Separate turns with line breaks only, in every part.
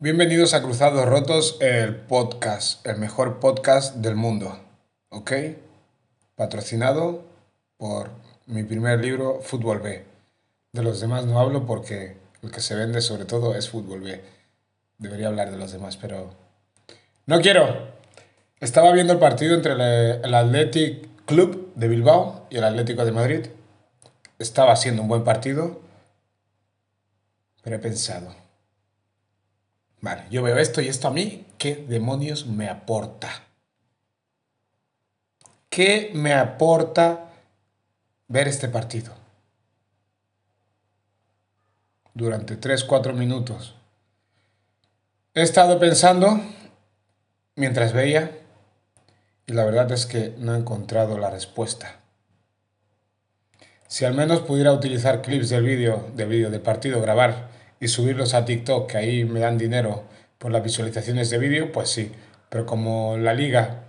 Bienvenidos a Cruzados Rotos, el podcast, el mejor podcast del mundo. ¿Ok? Patrocinado por mi primer libro, Fútbol B. De los demás no hablo porque el que se vende sobre todo es Fútbol B. Debería hablar de los demás, pero... No quiero. Estaba viendo el partido entre el Athletic Club de Bilbao y el Atlético de Madrid. Estaba siendo un buen partido, pero he pensado Vale, yo veo esto y esto a mí, ¿qué demonios me aporta? ¿Qué me aporta ver este partido? Durante 3-4 minutos. He estado pensando mientras veía y la verdad es que no he encontrado la respuesta. Si al menos pudiera utilizar clips del vídeo, del vídeo del partido, grabar y subirlos a TikTok, que ahí me dan dinero por las visualizaciones de vídeo, pues sí. Pero como la liga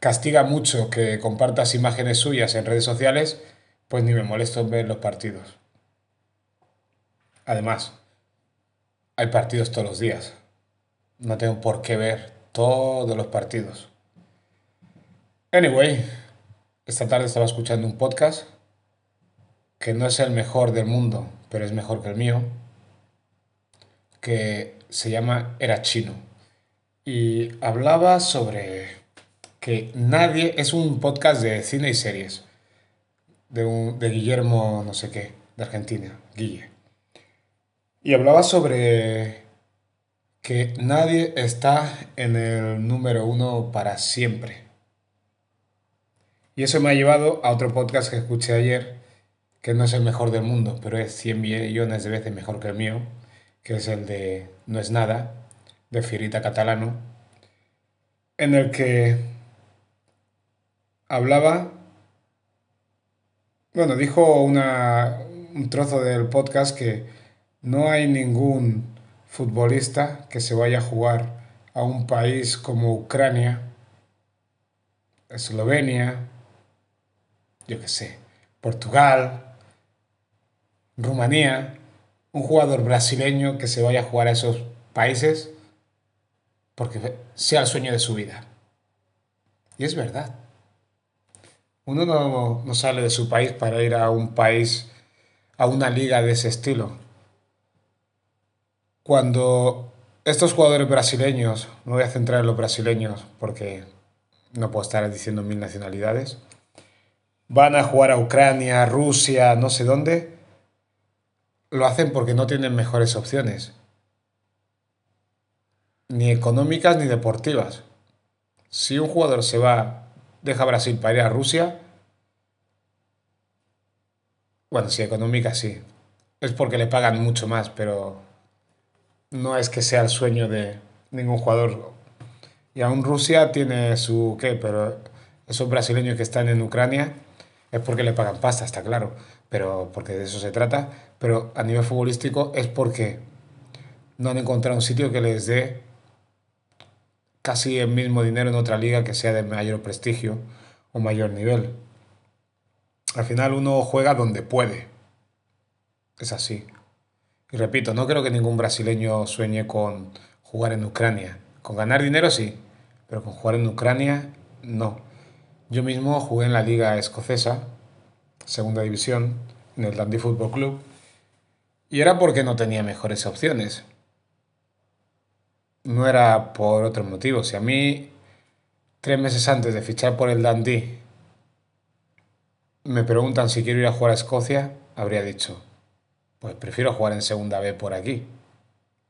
castiga mucho que compartas imágenes suyas en redes sociales, pues ni me molesto en ver los partidos. Además, hay partidos todos los días. No tengo por qué ver todos los partidos. Anyway, esta tarde estaba escuchando un podcast que no es el mejor del mundo, pero es mejor que el mío, que se llama Era Chino. Y hablaba sobre que nadie, es un podcast de cine y series, de, un, de Guillermo no sé qué, de Argentina, Guille. Y hablaba sobre que nadie está en el número uno para siempre. Y eso me ha llevado a otro podcast que escuché ayer, que no es el mejor del mundo, pero es 100 millones de veces mejor que el mío, que es el de No es nada, de Firita Catalano, en el que hablaba, bueno, dijo una, un trozo del podcast que no hay ningún futbolista que se vaya a jugar a un país como Ucrania, Eslovenia, yo qué sé, Portugal, Rumanía, un jugador brasileño que se vaya a jugar a esos países porque sea el sueño de su vida. Y es verdad. Uno no, no, sale de su país para ir a un país, a una liga de ese estilo. Cuando estos jugadores brasileños, me voy a centrar en los brasileños porque no puedo estar diciendo mil nacionalidades, van a jugar a Ucrania, Rusia, no sé dónde, lo hacen porque no tienen mejores opciones, ni económicas ni deportivas. Si un jugador se va, deja Brasil para ir a Rusia, bueno, si económica sí, es porque le pagan mucho más, pero no es que sea el sueño de ningún jugador. Y aún Rusia tiene su qué, pero esos brasileños que están en Ucrania es porque le pagan pasta, está claro, pero porque de eso se trata, pero a nivel futbolístico es porque no han encontrado un sitio que les dé casi el mismo dinero en otra liga que sea de mayor prestigio o mayor nivel. Al final uno juega donde puede. Es así. Y repito, no creo que ningún brasileño sueñe con jugar en Ucrania. Con ganar dinero sí, pero con jugar en Ucrania no. Yo mismo jugué en la liga escocesa, segunda división, en el Dundee Football Club, y era porque no tenía mejores opciones. No era por otro motivo. Si a mí, tres meses antes de fichar por el Dundee, me preguntan si quiero ir a jugar a Escocia, habría dicho, pues prefiero jugar en segunda B por aquí.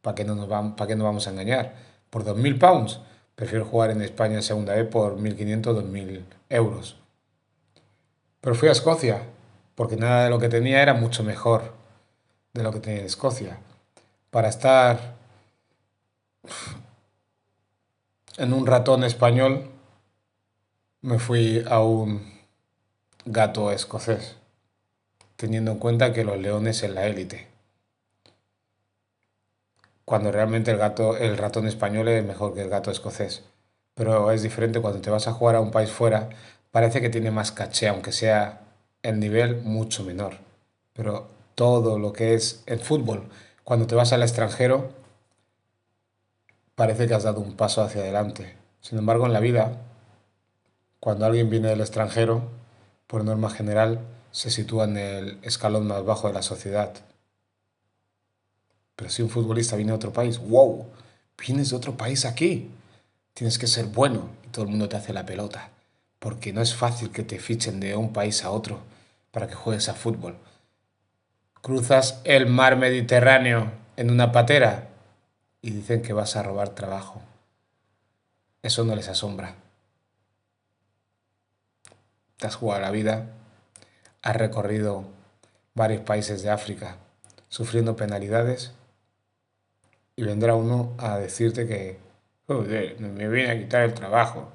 ¿Para qué no nos, vamos, para qué nos vamos a engañar? Por 2.000 pounds. Prefiero jugar en España en segunda B por 1.500, 2.000 euros. Pero fui a Escocia, porque nada de lo que tenía era mucho mejor de lo que tenía en Escocia. Para estar en un ratón español, me fui a un gato escocés, teniendo en cuenta que los leones en la élite. Cuando realmente el gato, el ratón español es mejor que el gato escocés. Pero es diferente cuando te vas a jugar a un país fuera, parece que tiene más caché, aunque sea el nivel mucho menor. Pero todo lo que es el fútbol, cuando te vas al extranjero, parece que has dado un paso hacia adelante. Sin embargo, en la vida, cuando alguien viene del extranjero, por norma general, se sitúa en el escalón más bajo de la sociedad. Pero si un futbolista viene de otro país, wow, vienes de otro país aquí, tienes que ser bueno y todo el mundo te hace la pelota, porque no es fácil que te fichen de un país a otro para que juegues a fútbol. Cruzas el mar Mediterráneo en una patera y dicen que vas a robar trabajo. Eso no les asombra. Te has jugado la vida, has recorrido varios países de África sufriendo penalidades y vendrá uno a decirte que me viene a quitar el trabajo.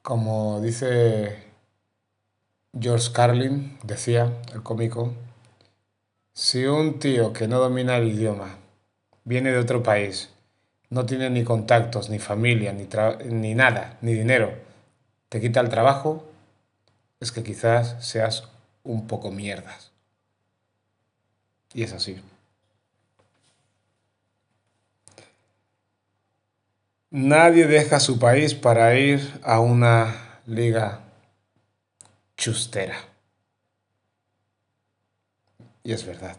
Como dice George Carlin, decía el cómico, si un tío que no domina el idioma viene de otro país, no tiene ni contactos, ni familia, ni, ni nada, ni dinero, te quita el trabajo, es que quizás seas un poco mierdas. Y es así. Nadie deja su país para ir a una liga chustera. Y es verdad.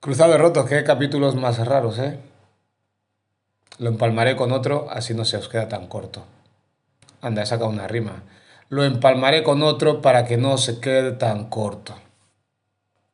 Cruzado de rotos, qué capítulos más raros, ¿eh? Lo empalmaré con otro, así no se os queda tan corto. Anda, he sacado una rima. Lo empalmaré con otro para que no se quede tan corto.